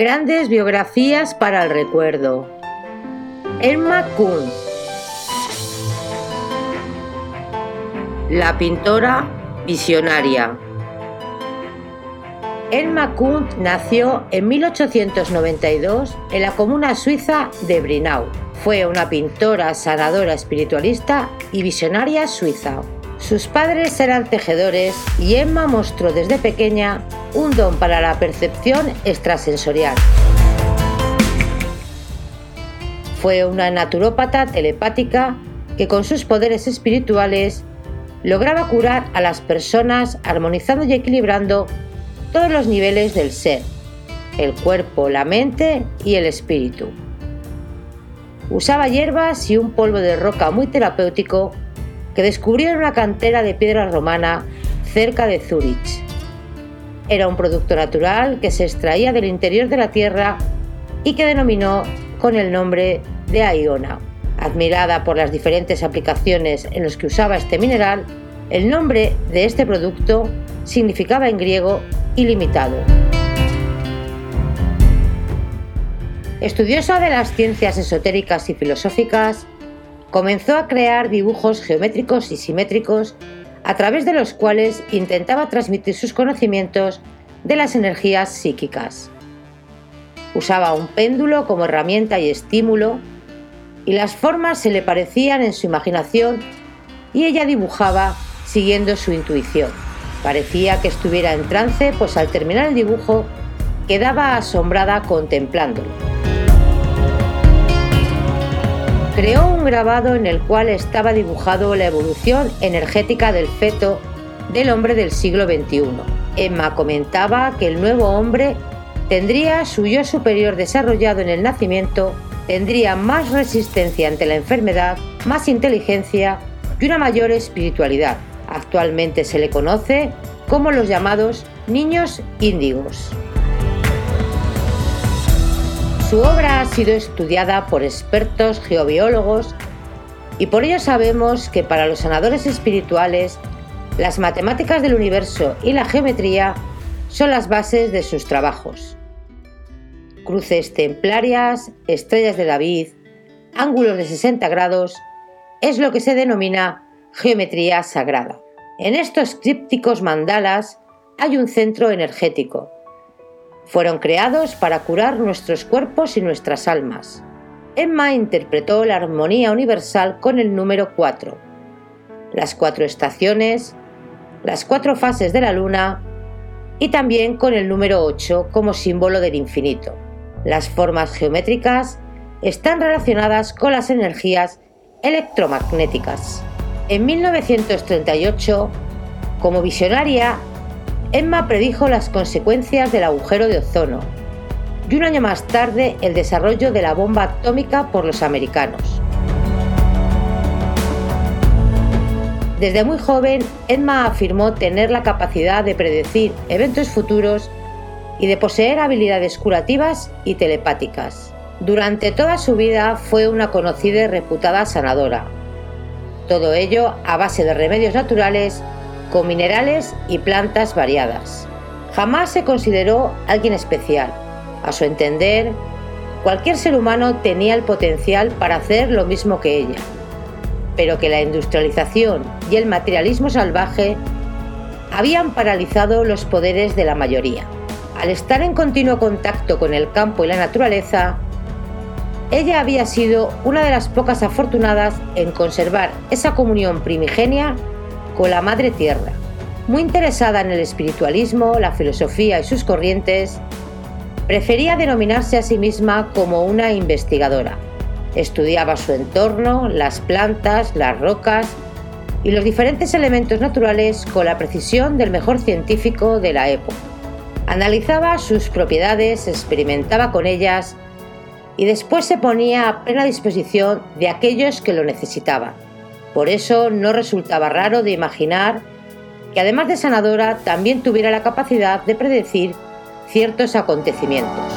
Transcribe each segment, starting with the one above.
Grandes biografías para el recuerdo. Emma Kuhn. La pintora visionaria. Emma Kuhn nació en 1892 en la comuna suiza de Brinau. Fue una pintora, sanadora espiritualista y visionaria suiza. Sus padres eran tejedores y Emma mostró desde pequeña un don para la percepción extrasensorial. Fue una naturópata telepática que con sus poderes espirituales lograba curar a las personas armonizando y equilibrando todos los niveles del ser, el cuerpo, la mente y el espíritu. Usaba hierbas y un polvo de roca muy terapéutico que descubrió en una cantera de piedra romana cerca de Zurich. Era un producto natural que se extraía del interior de la tierra y que denominó con el nombre de Aiona. Admirada por las diferentes aplicaciones en las que usaba este mineral, el nombre de este producto significaba en griego ilimitado. Estudiosa de las ciencias esotéricas y filosóficas, comenzó a crear dibujos geométricos y simétricos a través de los cuales intentaba transmitir sus conocimientos de las energías psíquicas. Usaba un péndulo como herramienta y estímulo, y las formas se le parecían en su imaginación y ella dibujaba siguiendo su intuición. Parecía que estuviera en trance, pues al terminar el dibujo quedaba asombrada contemplándolo. Creó un grabado en el cual estaba dibujado la evolución energética del feto del hombre del siglo XXI. Emma comentaba que el nuevo hombre tendría su yo superior desarrollado en el nacimiento, tendría más resistencia ante la enfermedad, más inteligencia y una mayor espiritualidad. Actualmente se le conoce como los llamados niños índigos. Su obra ha sido estudiada por expertos geobiólogos y por ello sabemos que para los sanadores espirituales las matemáticas del universo y la geometría son las bases de sus trabajos. Cruces templarias, estrellas de David, ángulos de 60 grados, es lo que se denomina geometría sagrada. En estos crípticos mandalas hay un centro energético, fueron creados para curar nuestros cuerpos y nuestras almas. Emma interpretó la armonía universal con el número 4, las cuatro estaciones, las cuatro fases de la luna y también con el número 8 como símbolo del infinito. Las formas geométricas están relacionadas con las energías electromagnéticas. En 1938, como visionaria, Emma predijo las consecuencias del agujero de ozono y un año más tarde el desarrollo de la bomba atómica por los americanos. Desde muy joven, Emma afirmó tener la capacidad de predecir eventos futuros y de poseer habilidades curativas y telepáticas. Durante toda su vida fue una conocida y reputada sanadora. Todo ello a base de remedios naturales con minerales y plantas variadas. Jamás se consideró alguien especial. A su entender, cualquier ser humano tenía el potencial para hacer lo mismo que ella, pero que la industrialización y el materialismo salvaje habían paralizado los poderes de la mayoría. Al estar en continuo contacto con el campo y la naturaleza, ella había sido una de las pocas afortunadas en conservar esa comunión primigenia con la Madre Tierra. Muy interesada en el espiritualismo, la filosofía y sus corrientes, Prefería denominarse a sí misma como una investigadora. Estudiaba su entorno, las plantas, las rocas y los diferentes elementos naturales con la precisión del mejor científico de la época. Analizaba sus propiedades, experimentaba con ellas y después se ponía a plena disposición de aquellos que lo necesitaban. Por eso no resultaba raro de imaginar que además de sanadora también tuviera la capacidad de predecir ciertos acontecimientos.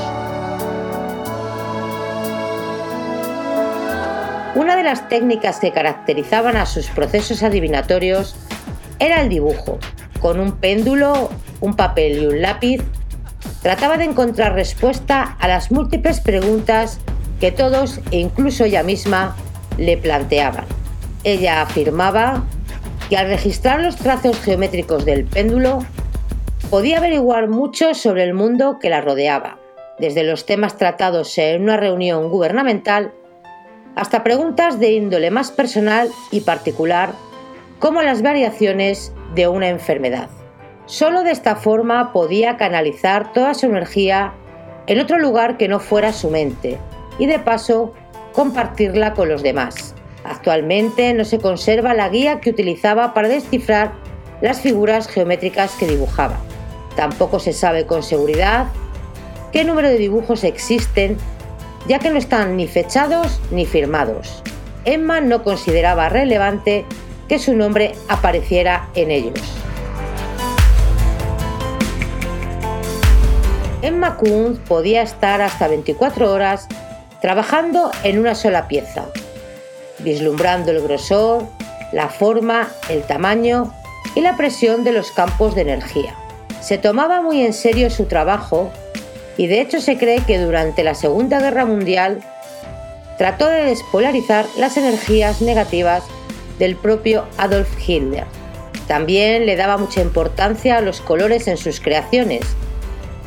Una de las técnicas que caracterizaban a sus procesos adivinatorios era el dibujo. Con un péndulo, un papel y un lápiz, trataba de encontrar respuesta a las múltiples preguntas que todos e incluso ella misma le planteaban. Ella afirmaba que al registrar los trazos geométricos del péndulo podía averiguar mucho sobre el mundo que la rodeaba, desde los temas tratados en una reunión gubernamental hasta preguntas de índole más personal y particular, como las variaciones de una enfermedad. Solo de esta forma podía canalizar toda su energía en otro lugar que no fuera su mente y de paso compartirla con los demás. Actualmente no se conserva la guía que utilizaba para descifrar las figuras geométricas que dibujaba. Tampoco se sabe con seguridad qué número de dibujos existen, ya que no están ni fechados ni firmados. Emma no consideraba relevante que su nombre apareciera en ellos. Emma Kunz podía estar hasta 24 horas trabajando en una sola pieza, vislumbrando el grosor, la forma, el tamaño y la presión de los campos de energía. Se tomaba muy en serio su trabajo y de hecho se cree que durante la Segunda Guerra Mundial trató de despolarizar las energías negativas del propio Adolf Hitler. También le daba mucha importancia a los colores en sus creaciones,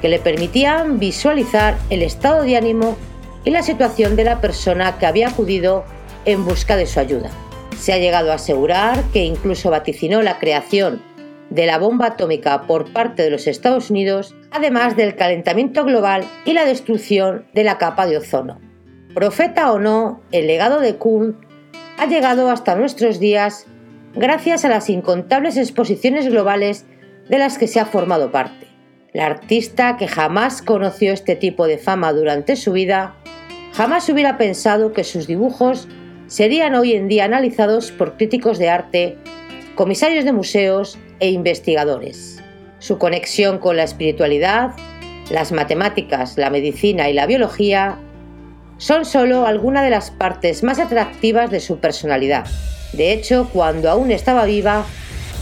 que le permitían visualizar el estado de ánimo y la situación de la persona que había acudido en busca de su ayuda. Se ha llegado a asegurar que incluso vaticinó la creación de la bomba atómica por parte de los Estados Unidos, además del calentamiento global y la destrucción de la capa de ozono. Profeta o no, el legado de Kuhn ha llegado hasta nuestros días gracias a las incontables exposiciones globales de las que se ha formado parte. La artista que jamás conoció este tipo de fama durante su vida, jamás hubiera pensado que sus dibujos serían hoy en día analizados por críticos de arte, comisarios de museos e investigadores. Su conexión con la espiritualidad, las matemáticas, la medicina y la biología son solo algunas de las partes más atractivas de su personalidad. De hecho, cuando aún estaba viva,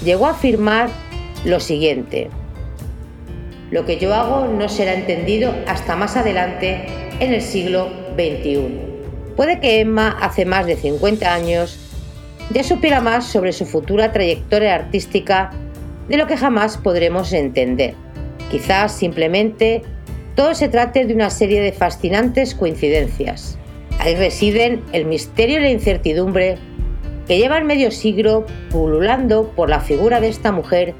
llegó a afirmar lo siguiente. Lo que yo hago no será entendido hasta más adelante en el siglo XXI. Puede que Emma, hace más de 50 años, ya supiera más sobre su futura trayectoria artística de lo que jamás podremos entender. Quizás simplemente todo se trate de una serie de fascinantes coincidencias. Ahí residen el misterio y la incertidumbre que llevan medio siglo pululando por la figura de esta mujer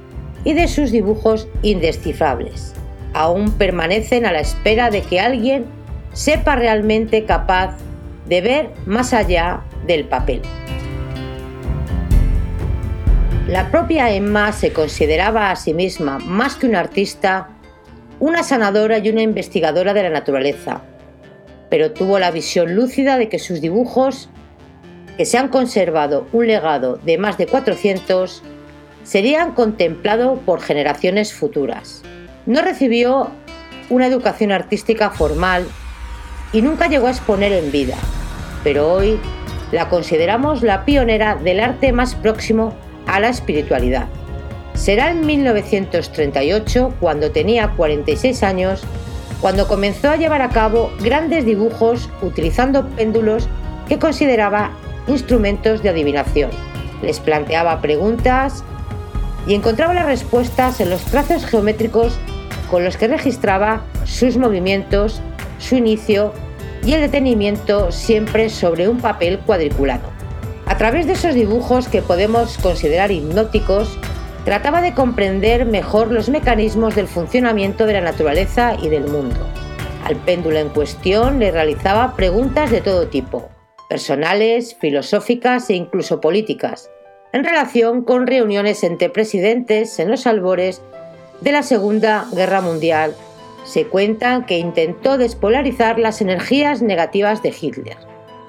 y de sus dibujos indescifrables. Aún permanecen a la espera de que alguien sepa realmente capaz de ver más allá del papel. La propia Emma se consideraba a sí misma, más que una artista, una sanadora y una investigadora de la naturaleza, pero tuvo la visión lúcida de que sus dibujos, que se han conservado un legado de más de 400, serían contemplados por generaciones futuras. No recibió una educación artística formal y nunca llegó a exponer en vida, pero hoy la consideramos la pionera del arte más próximo a la espiritualidad. Será en 1938, cuando tenía 46 años, cuando comenzó a llevar a cabo grandes dibujos utilizando péndulos que consideraba instrumentos de adivinación. Les planteaba preguntas y encontraba las respuestas en los trazos geométricos con los que registraba sus movimientos, su inicio y el detenimiento siempre sobre un papel cuadriculado. A través de esos dibujos que podemos considerar hipnóticos, trataba de comprender mejor los mecanismos del funcionamiento de la naturaleza y del mundo. Al péndulo en cuestión le realizaba preguntas de todo tipo, personales, filosóficas e incluso políticas, en relación con reuniones entre presidentes en los albores de la Segunda Guerra Mundial. Se cuenta que intentó despolarizar las energías negativas de Hitler.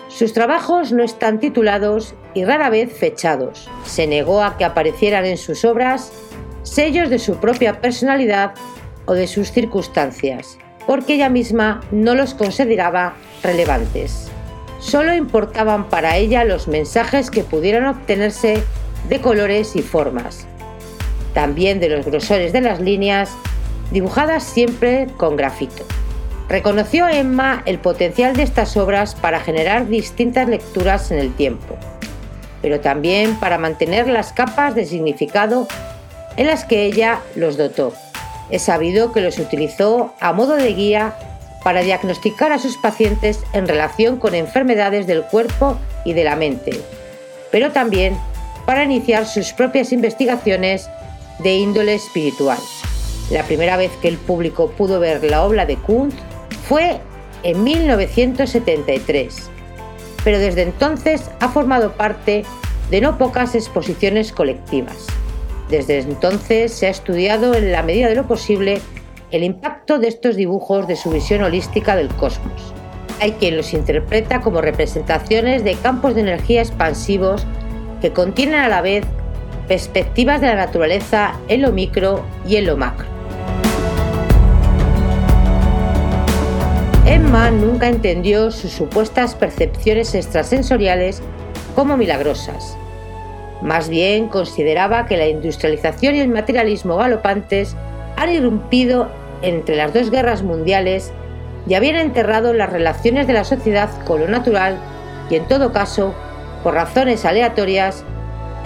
Sus trabajos no están titulados y rara vez fechados. Se negó a que aparecieran en sus obras sellos de su propia personalidad o de sus circunstancias, porque ella misma no los consideraba relevantes. Solo importaban para ella los mensajes que pudieran obtenerse de colores y formas, también de los grosores de las líneas, dibujadas siempre con grafito. Reconoció Emma el potencial de estas obras para generar distintas lecturas en el tiempo, pero también para mantener las capas de significado en las que ella los dotó. Es sabido que los utilizó a modo de guía para diagnosticar a sus pacientes en relación con enfermedades del cuerpo y de la mente, pero también para iniciar sus propias investigaciones de índole espiritual. La primera vez que el público pudo ver la obra de Kuntz fue en 1973, pero desde entonces ha formado parte de no pocas exposiciones colectivas. Desde entonces se ha estudiado en la medida de lo posible el impacto de estos dibujos de su visión holística del cosmos. Hay quien los interpreta como representaciones de campos de energía expansivos que contienen a la vez perspectivas de la naturaleza en lo micro y en lo macro. Emma nunca entendió sus supuestas percepciones extrasensoriales como milagrosas. Más bien consideraba que la industrialización y el materialismo galopantes han irrumpido entre las dos guerras mundiales y habían enterrado las relaciones de la sociedad con lo natural y en todo caso, por razones aleatorias,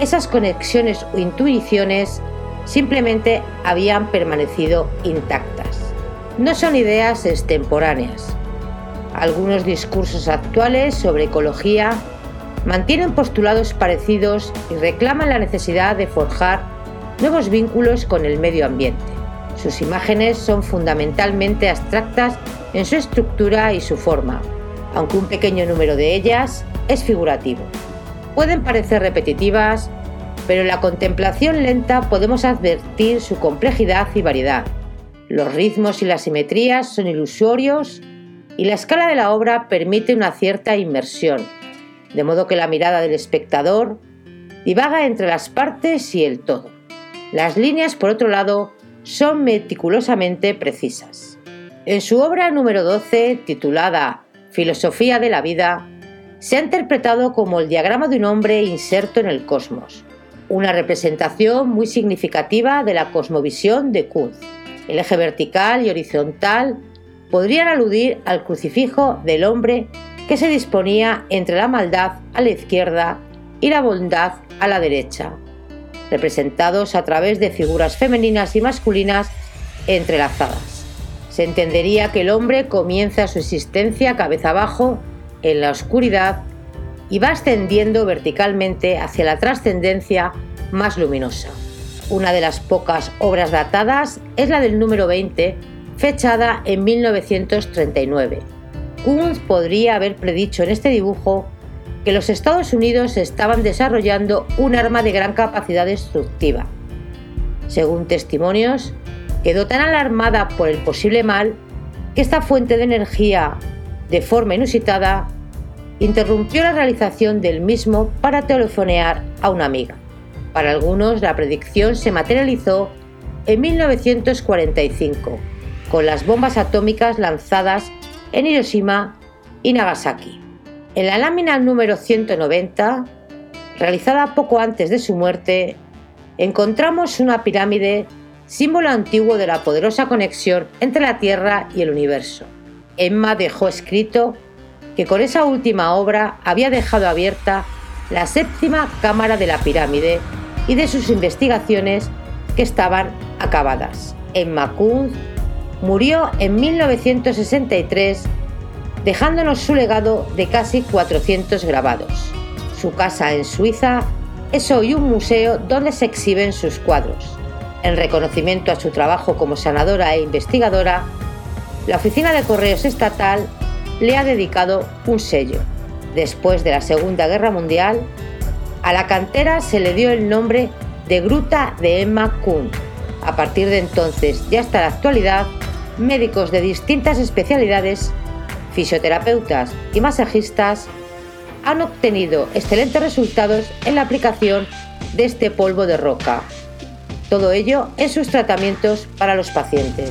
esas conexiones o intuiciones simplemente habían permanecido intactas. No son ideas extemporáneas. Algunos discursos actuales sobre ecología mantienen postulados parecidos y reclaman la necesidad de forjar nuevos vínculos con el medio ambiente. Sus imágenes son fundamentalmente abstractas en su estructura y su forma, aunque un pequeño número de ellas es figurativo. Pueden parecer repetitivas, pero en la contemplación lenta podemos advertir su complejidad y variedad. Los ritmos y las simetrías son ilusorios y la escala de la obra permite una cierta inmersión, de modo que la mirada del espectador divaga entre las partes y el todo. Las líneas, por otro lado, son meticulosamente precisas. En su obra número 12, titulada Filosofía de la vida, se ha interpretado como el diagrama de un hombre inserto en el cosmos, una representación muy significativa de la cosmovisión de Kuhn. El eje vertical y horizontal podrían aludir al crucifijo del hombre que se disponía entre la maldad a la izquierda y la bondad a la derecha, representados a través de figuras femeninas y masculinas entrelazadas. Se entendería que el hombre comienza su existencia cabeza abajo en la oscuridad y va ascendiendo verticalmente hacia la trascendencia más luminosa. Una de las pocas obras datadas es la del número 20, fechada en 1939. Kunz podría haber predicho en este dibujo que los Estados Unidos estaban desarrollando un arma de gran capacidad destructiva. Según testimonios, quedó tan alarmada por el posible mal que esta fuente de energía, de forma inusitada, interrumpió la realización del mismo para telefonear a una amiga. Para algunos, la predicción se materializó en 1945, con las bombas atómicas lanzadas en Hiroshima y Nagasaki. En la lámina número 190, realizada poco antes de su muerte, encontramos una pirámide, símbolo antiguo de la poderosa conexión entre la Tierra y el universo. Emma dejó escrito que con esa última obra había dejado abierta la séptima cámara de la pirámide y de sus investigaciones que estaban acabadas. Emma Kunz murió en 1963 dejándonos su legado de casi 400 grabados. Su casa en Suiza es hoy un museo donde se exhiben sus cuadros. En reconocimiento a su trabajo como sanadora e investigadora, la Oficina de Correos Estatal le ha dedicado un sello. Después de la Segunda Guerra Mundial, a la cantera se le dio el nombre de Gruta de Emma Kuhn. A partir de entonces y hasta la actualidad, médicos de distintas especialidades, fisioterapeutas y masajistas han obtenido excelentes resultados en la aplicación de este polvo de roca. Todo ello en sus tratamientos para los pacientes.